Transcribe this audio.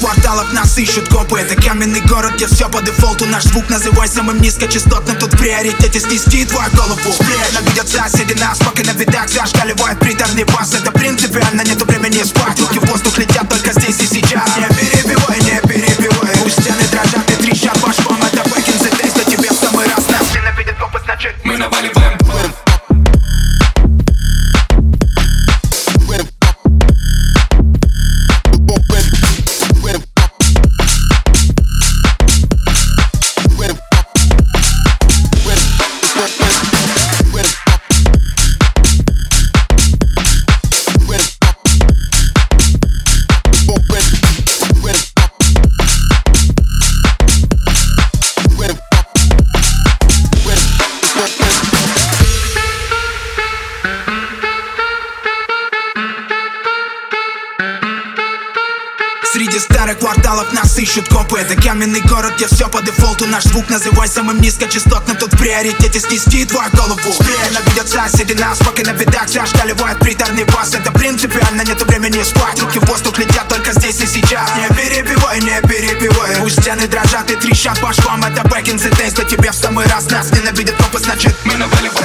кварталов нас ищут копы Это каменный город, где все по дефолту. Наш звук называй самым низкочастотным Тут в приоритете снести твою голову. Приятно видят соседи нас, пока на видах Зашкаливает приторный бас. Это принципиально, нету Среди старых кварталов нас ищут копы. Это каменный город, где все по дефолту. Наш звук называй самым низкочастотным Тут в приоритете снести твою голову Реально видят соседи нас, пока на видах Зашкаливает приторный бас Это принципиально, нету времени спать. Руки в воздух летят только здесь и сейчас. Не перебивай, не перебивай. Пусть стены дрожат и трещат по швам. Это back in the days, но тебе в самый раз Нас ненавидят копы, значит Мы наваливаем